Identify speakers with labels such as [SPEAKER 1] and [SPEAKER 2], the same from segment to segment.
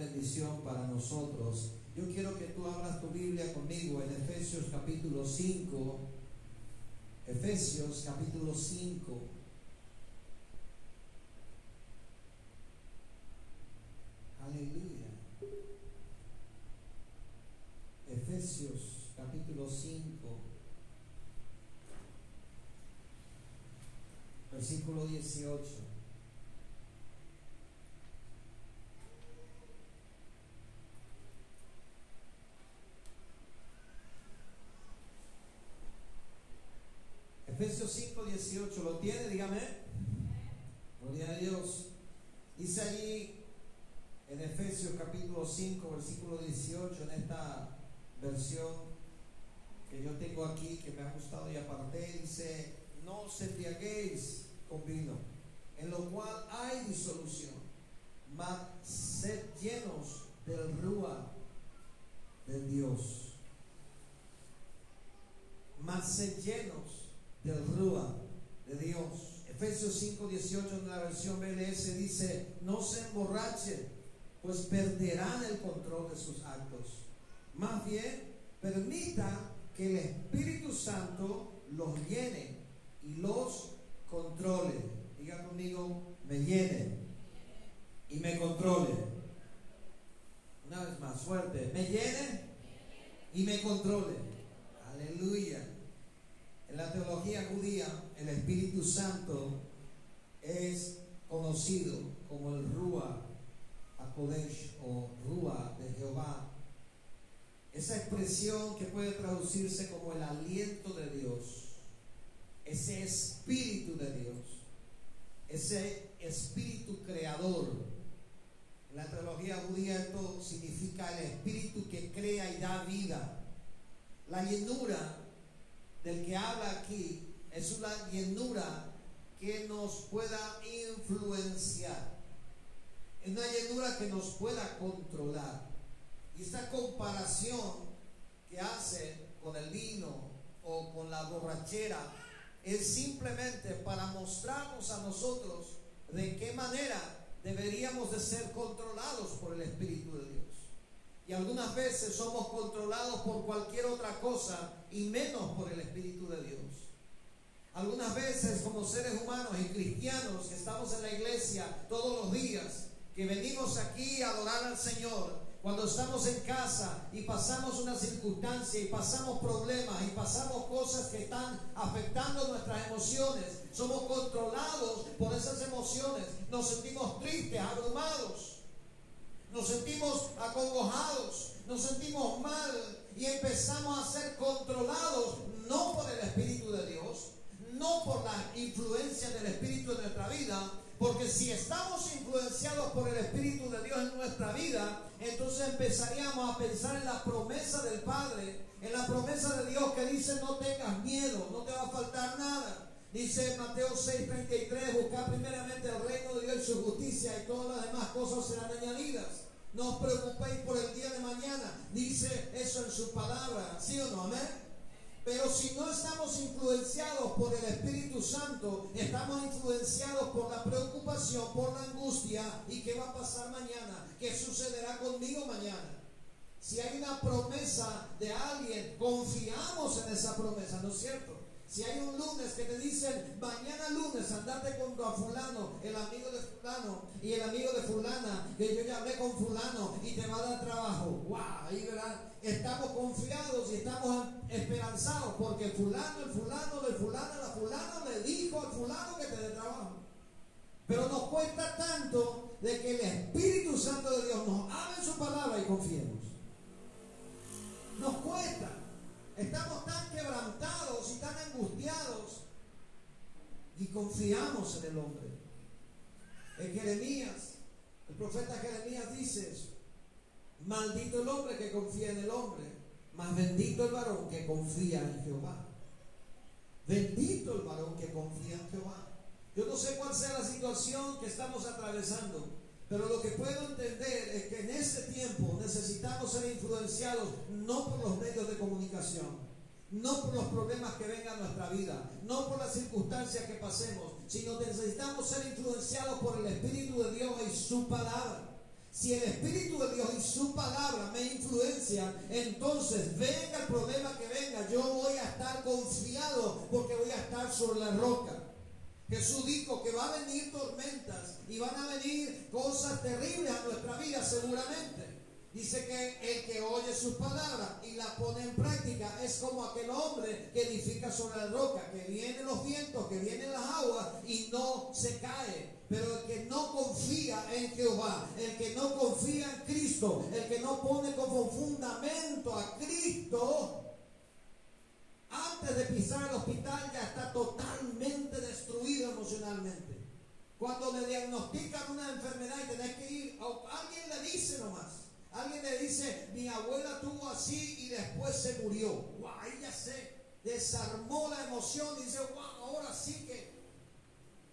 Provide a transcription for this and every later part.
[SPEAKER 1] bendición para nosotros. Yo quiero que tú abras tu Biblia conmigo en Efesios capítulo 5. Efesios capítulo 5. Aleluya. Efesios capítulo 5. Versículo 18. Efesios 5, 18, ¿lo tiene? Dígame. Gloria a Dios. Dice allí en Efesios capítulo 5, versículo 18, en esta versión que yo tengo aquí, que me ha gustado y aparte, dice, no se embriaguéis con vino, en lo cual hay disolución, mas sed llenos del rúa de Dios. Mas sed llenos del Rúa de Dios. Efesios 5, 18 en la versión BLS dice, no se emborrachen, pues perderán el control de sus actos. Más bien, permita que el Espíritu Santo los llene y los controle. Diga conmigo, me llene y me controle. Una vez más, fuerte, me llene y me controle. Aleluya. En la teología judía, el Espíritu Santo es conocido como el Rúa Akodesh o Rúa de Jehová. Esa expresión que puede traducirse como el aliento de Dios, ese espíritu de Dios, ese espíritu creador. En la teología judía esto significa el espíritu que crea y da vida. La del que habla aquí es una llenura que nos pueda influenciar. Es una llenura que nos pueda controlar. Y esta comparación que hace con el vino o con la borrachera es simplemente para mostrarnos a nosotros de qué manera deberíamos de ser controlados por el Espíritu de Dios. Y algunas veces somos controlados por cualquier otra cosa y menos por el Espíritu de Dios. Algunas veces como seres humanos y cristianos que estamos en la iglesia todos los días, que venimos aquí a adorar al Señor, cuando estamos en casa y pasamos una circunstancia y pasamos problemas y pasamos cosas que están afectando nuestras emociones, somos controlados por esas emociones, nos sentimos tristes, abrumados nos sentimos acongojados, nos sentimos mal y empezamos a ser controlados no por el Espíritu de Dios, no por la influencia del Espíritu en nuestra vida, porque si estamos influenciados por el Espíritu de Dios en nuestra vida, entonces empezaríamos a pensar en la promesa del Padre, en la promesa de Dios que dice no tengas miedo, no te va a faltar nada. Dice Mateo 6:33, buscar primeramente el reino de Dios y su justicia y todas las demás cosas serán añadidas. No os preocupéis por el día de mañana. Dice eso en su palabra, ¿sí o no? Amén. Pero si no estamos influenciados por el Espíritu Santo, estamos influenciados por la preocupación, por la angustia y qué va a pasar mañana, qué sucederá conmigo mañana. Si hay una promesa de alguien, confiamos en esa promesa, ¿no es cierto? Si hay un lunes que te dicen, mañana lunes andate con a fulano, el amigo de fulano y el amigo de fulana, que yo ya hablé con fulano y te va a dar trabajo. ¡Wow! Ahí verán, estamos confiados y estamos esperanzados porque fulano, el fulano, de fulana, la fulana le dijo al fulano que te dé trabajo. Pero nos cuesta tanto de que el Espíritu Santo de Dios nos hable su palabra y confiemos. Nos cuesta. Estamos tan quebrantados angustiados y confiamos en el hombre. En Jeremías, el profeta Jeremías dice eso. Maldito el hombre que confía en el hombre, más bendito el varón que confía en Jehová. Bendito el varón que confía en Jehová. Yo no sé cuál sea la situación que estamos atravesando, pero lo que puedo entender es que en este tiempo necesitamos ser influenciados no por los medios de comunicación, no por los problemas que vengan a nuestra vida, no por las circunstancias que pasemos, sino necesitamos ser influenciados por el Espíritu de Dios y su palabra. Si el Espíritu de Dios y su palabra me influencian, entonces venga el problema que venga, yo voy a estar confiado porque voy a estar sobre la roca. Jesús dijo que va a venir tormentas y van a venir cosas terribles a nuestra vida seguramente. Dice que el que oye sus palabras y las pone en práctica es como aquel hombre que edifica sobre la roca, que vienen los vientos, que vienen las aguas y no se cae. Pero el que no confía en Jehová, el que no confía en Cristo, el que no pone como fundamento a Cristo, antes de pisar el hospital ya está totalmente destruido emocionalmente. Cuando le diagnostican una enfermedad y tenés que ir, alguien le dice nomás. Alguien le dice, mi abuela tuvo así y después se murió. Wow, ahí ya se desarmó la emoción dice, wow, ahora sí que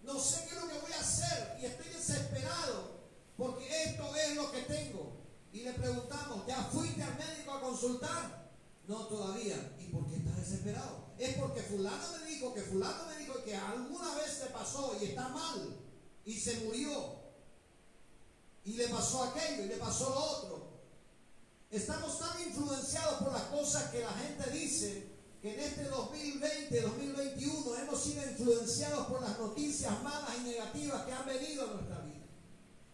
[SPEAKER 1] no sé qué es lo que voy a hacer y estoy desesperado porque esto es lo que tengo. Y le preguntamos, ¿ya fuiste al médico a consultar? No, todavía. ¿Y por qué estás desesperado? Es porque fulano me dijo que fulano me dijo que alguna vez te pasó y está mal y se murió. Y le pasó aquello y le pasó lo otro. Estamos tan influenciados por las cosas que la gente dice que en este 2020, 2021 hemos sido influenciados por las noticias malas y negativas que han venido a nuestra vida.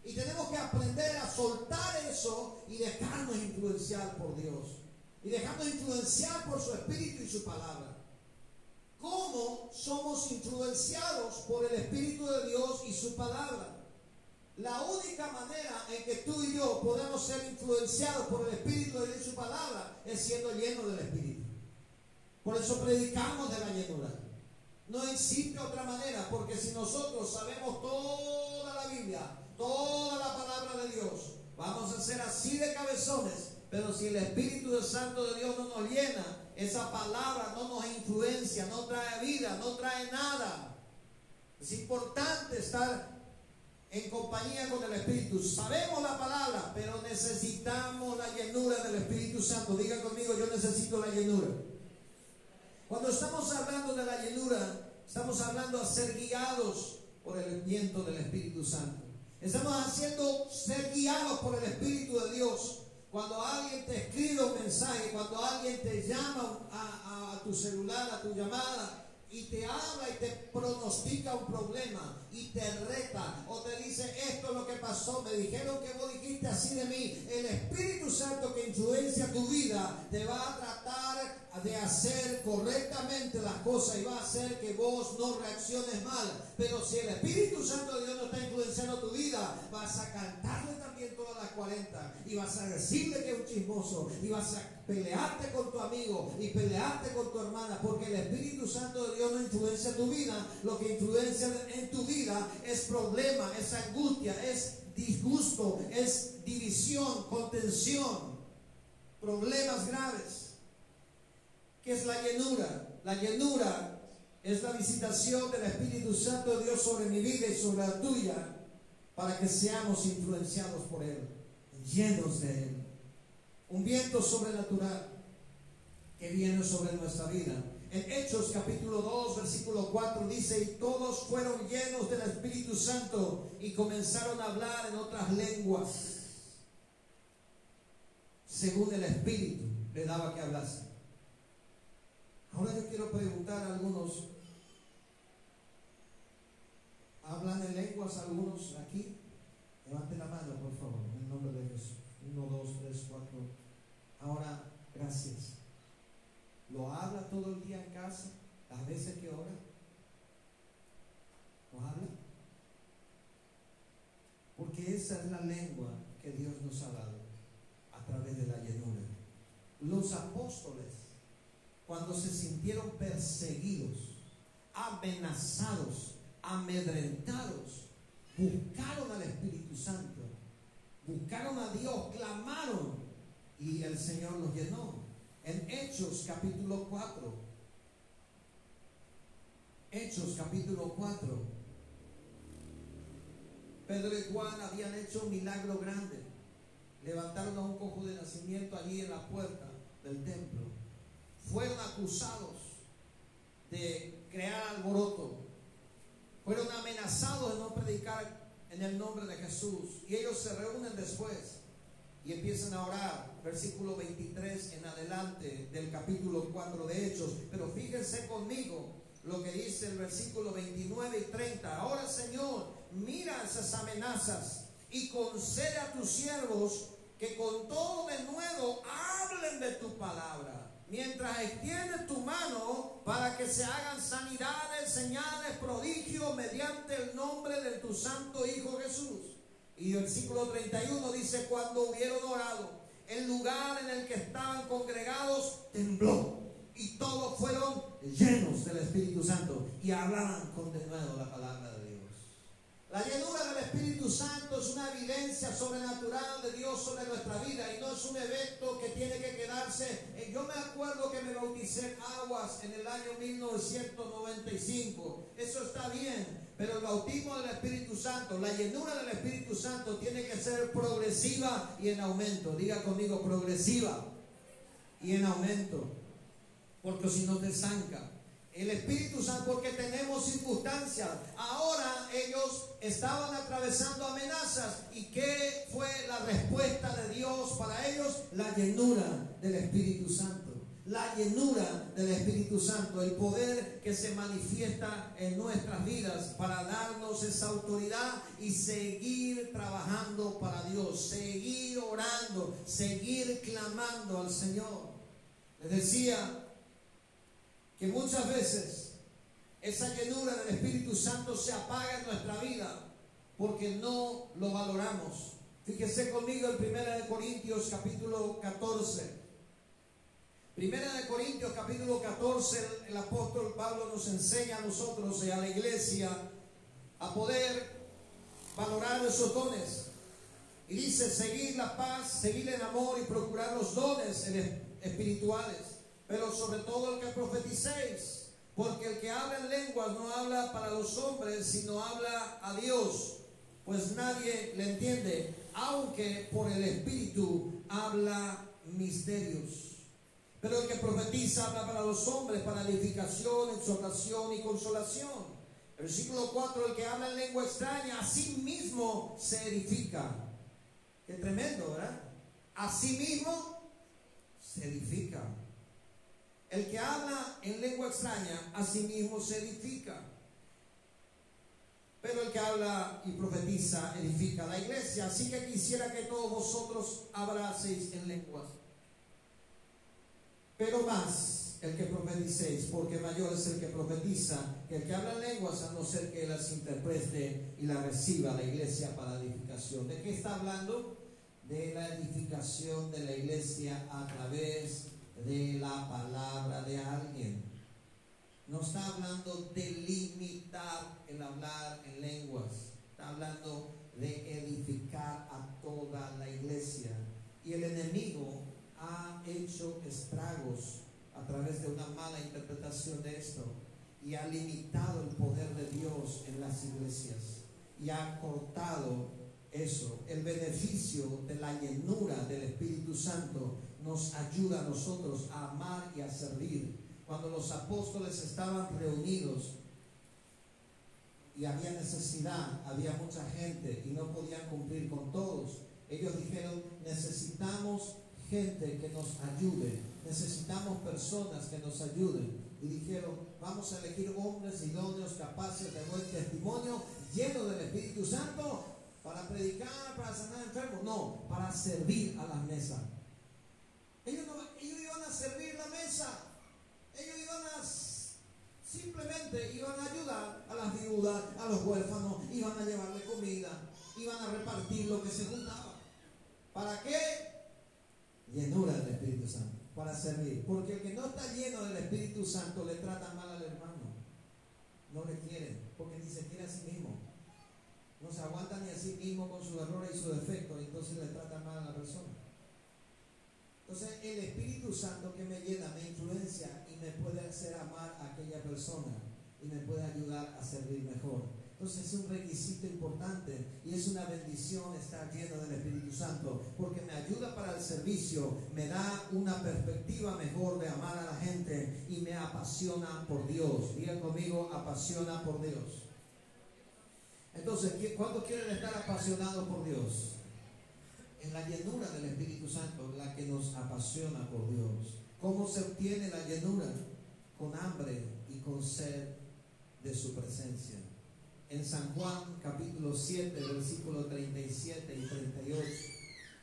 [SPEAKER 1] Y tenemos que aprender a soltar eso y dejarnos influenciar por Dios. Y dejarnos influenciar por su Espíritu y su palabra. ¿Cómo somos influenciados por el Espíritu de Dios y su palabra? La única manera en que tú y yo podemos ser influenciados por el Espíritu de su palabra es siendo llenos del Espíritu. Por eso predicamos de la llenura. No existe otra manera, porque si nosotros sabemos toda la Biblia, toda la palabra de Dios, vamos a ser así de cabezones, pero si el Espíritu Santo de Dios no nos llena, esa palabra no nos influencia, no trae vida, no trae nada. Es importante estar en compañía con el Espíritu. Sabemos la palabra, pero necesitamos la llenura del Espíritu Santo. Diga conmigo, yo necesito la llenura. Cuando estamos hablando de la llenura, estamos hablando de ser guiados por el viento del Espíritu Santo. Estamos haciendo ser guiados por el Espíritu de Dios. Cuando alguien te escribe un mensaje, cuando alguien te llama a, a tu celular, a tu llamada, y te habla y te pronostica un problema y te reta o te dice esto es lo que pasó, me dijeron que vos dijiste así de mí, el Espíritu Santo que influencia tu vida te va a tratar de hacer correctamente las cosas y va a hacer que vos no reacciones mal. Pero si el Espíritu Santo de Dios no está influenciando tu vida, vas a cantarle también todas las 40 y vas a decirle que es un chismoso y vas a pelearte con tu amigo y pelearte con tu hermana porque el Espíritu Santo de Dios no influencia tu vida. Lo que influencia en tu vida es problema, es angustia, es disgusto, es división, contención, problemas graves. ¿Qué es la llenura? La llenura es la visitación del Espíritu Santo de Dios sobre mi vida y sobre la tuya para que seamos influenciados por Él, llenos de Él. Un viento sobrenatural que viene sobre nuestra vida. En Hechos capítulo 2, versículo 4 dice, y todos fueron llenos del Espíritu Santo y comenzaron a hablar en otras lenguas, según el Espíritu le daba que hablase. Ahora yo quiero preguntar a algunos, ¿hablan en lenguas algunos aquí? Levanten la mano, por favor, en el nombre de Jesús. Uno, dos, tres, cuatro. Ahora, gracias. ¿Lo habla todo el día en casa? ¿Las veces que ora? ¿Lo habla? Porque esa es la lengua que Dios nos ha dado a través de la llenura. Los apóstoles cuando se sintieron perseguidos, amenazados, amedrentados, buscaron al Espíritu Santo, buscaron a Dios, clamaron y el Señor los llenó. En Hechos capítulo 4, Hechos capítulo 4, Pedro y Juan habían hecho un milagro grande. Levantaron a un cojo de nacimiento allí en la puerta del templo fueron acusados de crear alboroto, fueron amenazados de no predicar en el nombre de Jesús. Y ellos se reúnen después y empiezan a orar. Versículo 23 en adelante del capítulo 4 de Hechos. Pero fíjense conmigo lo que dice el versículo 29 y 30. Ahora Señor, mira esas amenazas y concede a tus siervos que con todo de nuevo hablen de tu palabra mientras extiendes tu mano para que se hagan sanidades, señales, prodigios mediante el nombre de tu santo Hijo Jesús. Y el versículo 31 dice, cuando hubieron orado, el lugar en el que estaban congregados tembló y todos fueron llenos del Espíritu Santo y hablaban con la palabra de Dios. La llenura del Espíritu Santo es una evidencia sobrenatural de Dios sobre nuestra vida y no es un evento que tiene que quedarse. Yo me acuerdo que me bauticé en aguas en el año 1995. Eso está bien, pero el bautismo del Espíritu Santo, la llenura del Espíritu Santo tiene que ser progresiva y en aumento. Diga conmigo, progresiva y en aumento. Porque si no te zanca. El Espíritu Santo, porque tenemos circunstancias. Ahora ellos estaban atravesando amenazas. ¿Y qué fue la respuesta de Dios para ellos? La llenura del Espíritu Santo. La llenura del Espíritu Santo, el poder que se manifiesta en nuestras vidas para darnos esa autoridad y seguir trabajando para Dios, seguir orando, seguir clamando al Señor. Les decía, que muchas veces esa llenura del Espíritu Santo se apaga en nuestra vida porque no lo valoramos. Fíjese conmigo en Primera de Corintios capítulo 14. Primera de Corintios capítulo 14, el apóstol Pablo nos enseña a nosotros y a la iglesia a poder valorar esos dones. Y dice, seguir la paz, seguir el amor y procurar los dones espirituales pero sobre todo el que profeticéis, porque el que habla en lenguas no habla para los hombres, sino habla a Dios, pues nadie le entiende, aunque por el Espíritu habla misterios. Pero el que profetiza habla para los hombres, para edificación, exhortación y consolación. Versículo 4, el que habla en lengua extraña, a sí mismo se edifica. Qué tremendo, ¿verdad? A sí mismo se edifica. El que habla en lengua extraña, a sí mismo se edifica. Pero el que habla y profetiza, edifica la iglesia. Así que quisiera que todos vosotros hablaseis en lenguas. Pero más el que profeticéis, porque mayor es el que profetiza que el que habla en lenguas, a no ser que las interprete y la reciba la iglesia para edificación. ¿De qué está hablando? De la edificación de la iglesia a través de la palabra de alguien. No está hablando de limitar el hablar en lenguas. Está hablando de edificar a toda la iglesia. Y el enemigo ha hecho estragos a través de una mala interpretación de esto y ha limitado el poder de Dios en las iglesias y ha cortado eso, el beneficio de la llenura del Espíritu Santo nos ayuda a nosotros a amar y a servir. Cuando los apóstoles estaban reunidos y había necesidad, había mucha gente y no podían cumplir con todos, ellos dijeron, necesitamos gente que nos ayude, necesitamos personas que nos ayuden. Y dijeron, vamos a elegir hombres idóneos, capaces de buen testimonio, llenos del Espíritu Santo, para predicar, para sanar enfermos, no, para servir a la mesa. Ellos, iban a servir la mesa. Ellos iban a simplemente iban a ayudar a las viudas, a los huérfanos, iban a llevarle comida, iban a repartir lo que se juntaba. ¿Para qué? Llenura del Espíritu Santo, para servir. Porque el que no está lleno del Espíritu Santo le trata mal al hermano. No le quiere, porque ni se quiere a sí mismo. No se aguanta ni a sí mismo con sus errores y sus defectos, y entonces le trata mal a la persona. Entonces el Espíritu Santo que me llena, me influencia y me puede hacer amar a aquella persona y me puede ayudar a servir mejor. Entonces es un requisito importante y es una bendición estar lleno del Espíritu Santo porque me ayuda para el servicio, me da una perspectiva mejor de amar a la gente y me apasiona por Dios. Diga conmigo, apasiona por Dios. Entonces, ¿cuántos quieren estar apasionados por Dios? En la llenura del Espíritu Santo, la que nos apasiona por Dios. ¿Cómo se obtiene la llenura? Con hambre y con sed de su presencia. En San Juan capítulo 7, versículo 37 y 38,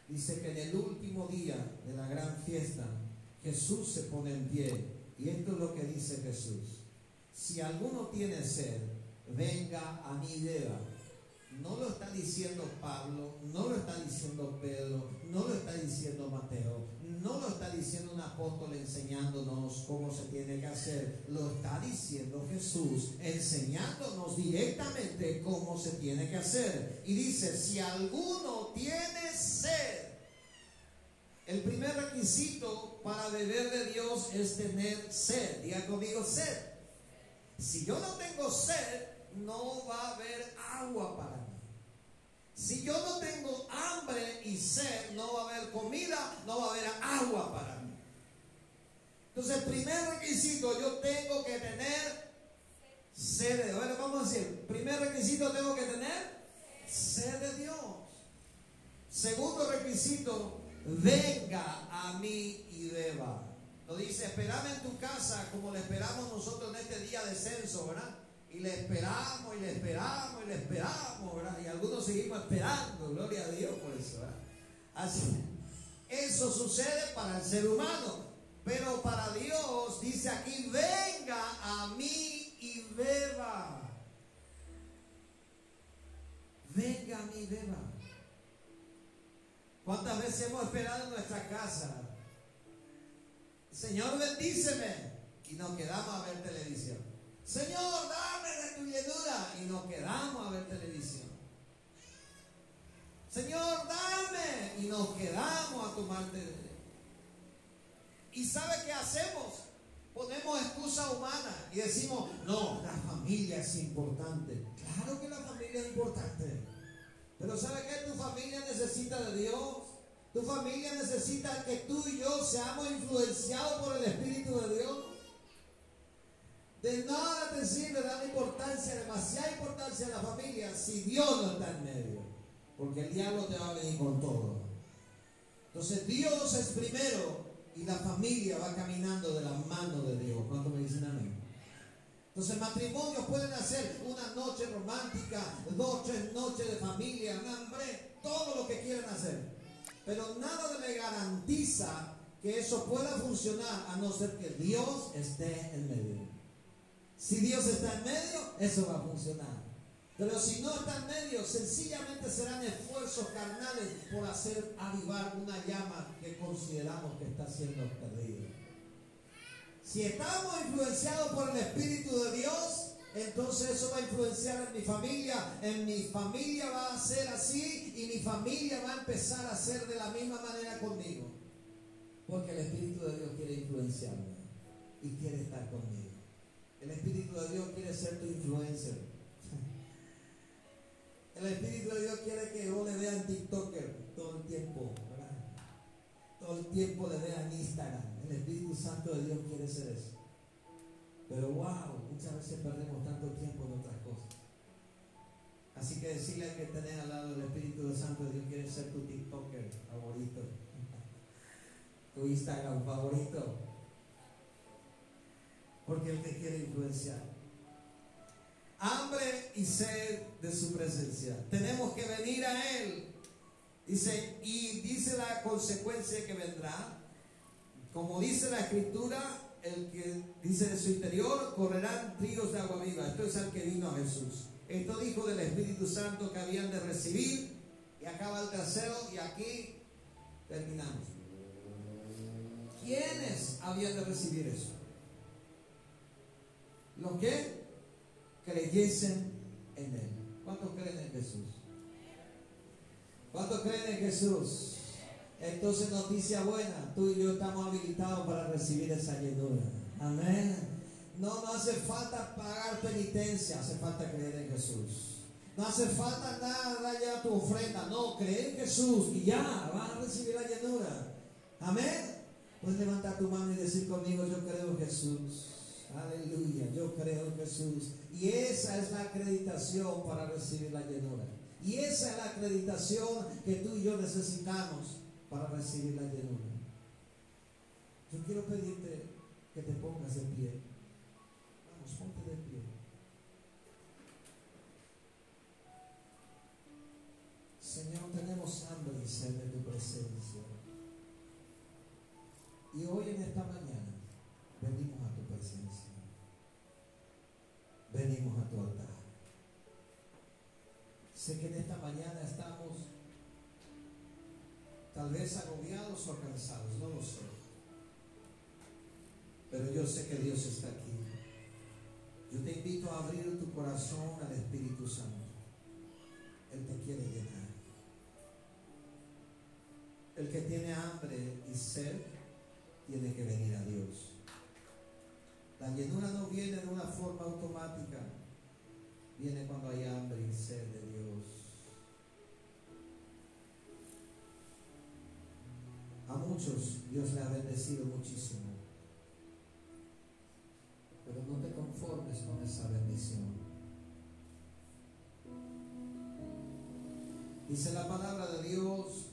[SPEAKER 1] dice que en el último día de la gran fiesta, Jesús se pone en pie. Y esto es lo que dice Jesús. Si alguno tiene sed, venga a mi beba. No lo está diciendo Pablo, no lo está diciendo Pedro, no lo está diciendo Mateo, no lo está diciendo un apóstol enseñándonos cómo se tiene que hacer, lo está diciendo Jesús enseñándonos directamente cómo se tiene que hacer. Y dice, si alguno tiene sed, el primer requisito para beber de Dios es tener sed. Diga conmigo sed. Si yo no tengo sed, no va a haber agua para. Si yo no tengo hambre y sed, no va a haber comida, no va a haber agua para mí. Entonces, el primer requisito, yo tengo que tener sed de Dios. Bueno, vamos a decir, primer requisito tengo que tener sed de Dios. Segundo requisito, venga a mí y beba. Lo dice, esperame en tu casa como le esperamos nosotros en este día de censo, ¿verdad? Y le esperamos y le esperamos y le esperamos, ¿verdad? Y algunos seguimos esperando, gloria a Dios por eso, eso sucede para el ser humano, pero para Dios dice aquí, venga a mí y beba. Venga a mí y beba. ¿Cuántas veces hemos esperado en nuestra casa? Señor, bendíceme. Y nos quedamos a ver televisión. Señor, dame de tu llenura. Y nos quedamos a ver televisión. Señor, dame. Y nos quedamos a tomar televisión. ¿Y sabe qué hacemos? Ponemos excusa humana y decimos, no, la familia es importante. Claro que la familia es importante. Pero ¿sabe qué? Tu familia necesita de Dios. Tu familia necesita que tú y yo seamos influenciados por el Espíritu de Dios. De nada te sirve dar importancia, demasiada importancia a la familia si Dios no está en medio. Porque el diablo te va a venir con todo. Entonces Dios es primero y la familia va caminando de la mano de Dios. ¿Cuánto me dicen amén? Entonces matrimonios pueden hacer una noche romántica, dos, tres noches de familia, hambre, todo lo que quieran hacer. Pero nada le garantiza que eso pueda funcionar a no ser que Dios esté en medio. Si Dios está en medio, eso va a funcionar. Pero si no está en medio, sencillamente serán esfuerzos carnales por hacer avivar una llama que consideramos que está siendo perdida. Si estamos influenciados por el Espíritu de Dios, entonces eso va a influenciar en mi familia. En mi familia va a ser así y mi familia va a empezar a ser de la misma manera conmigo. Porque el Espíritu de Dios quiere influenciarme y quiere estar conmigo. El Espíritu de Dios quiere ser tu influencer. El Espíritu de Dios quiere que yo le vean TikToker todo el tiempo, Todo el tiempo le vean Instagram. El Espíritu Santo de Dios quiere ser eso. Pero wow, muchas veces perdemos tanto tiempo en otras cosas. Así que decirle que tener al lado del Espíritu Santo de Dios quiere ser tu TikToker favorito, tu Instagram favorito, porque Él te quiere influenciar. Hambre y sed de su presencia. Tenemos que venir a Él. Dice, y dice la consecuencia que vendrá. Como dice la escritura, el que dice de su interior correrán ríos de agua viva. Esto es el que vino a Jesús. Esto dijo del Espíritu Santo que habían de recibir. Y acaba el tercero y aquí terminamos. ¿Quiénes habían de recibir eso? Los que creyesen en Él. ¿Cuántos creen en Jesús? ¿Cuántos creen en Jesús? Entonces, noticia buena, tú y yo estamos habilitados para recibir esa llenura. Amén. No, no hace falta pagar penitencia, hace falta creer en Jesús. No hace falta nada ya tu ofrenda, no, cree en Jesús y ya, vas a recibir la llenura. Amén. Puedes levantar tu mano y decir conmigo, yo creo en Jesús. Aleluya, yo creo en Jesús. Y esa es la acreditación para recibir la llenura. Y esa es la acreditación que tú y yo necesitamos para recibir la llenura. Yo quiero pedirte que te pongas de pie. Vamos, ponte de pie. Señor, tenemos hambre y sed de tu presencia. Y hoy en esta mañana Venimos a tu altar. Sé que en esta mañana estamos tal vez agobiados o cansados, no lo sé. Pero yo sé que Dios está aquí. Yo te invito a abrir tu corazón al Espíritu Santo. Él te quiere llenar. El que tiene hambre y sed tiene que venir a Dios. La llenura no viene de una forma automática, viene cuando hay hambre y sed de Dios. A muchos Dios le ha bendecido muchísimo, pero no te conformes con esa bendición. Dice la palabra de Dios,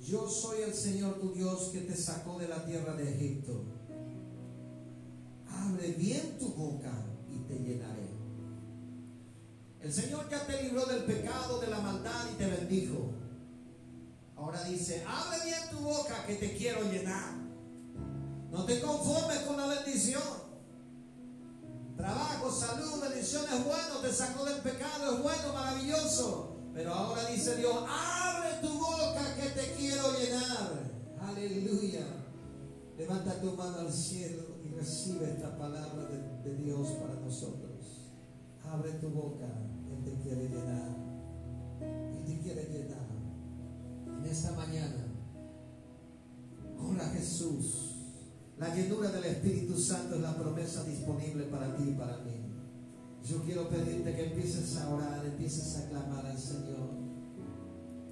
[SPEAKER 1] yo soy el Señor tu Dios que te sacó de la tierra de Egipto abre bien tu boca y te llenaré. El Señor ya te libró del pecado, de la maldad y te bendijo. Ahora dice, abre bien tu boca que te quiero llenar. No te conformes con la bendición. Trabajo, salud, bendición es bueno, te sacó del pecado, es bueno, maravilloso. Pero ahora dice Dios, abre tu boca que te quiero llenar. Aleluya. Levanta tu mano al cielo recibe esta palabra de, Dios para nosotros. Abre tu boca, Él te quiere llenar. Él te quiere llenar. En esta mañana, ora Jesús. La llenura del Espíritu Santo es la promesa disponible para ti y para mí. Yo quiero pedirte que empieces a orar, empieces a clamar al Señor.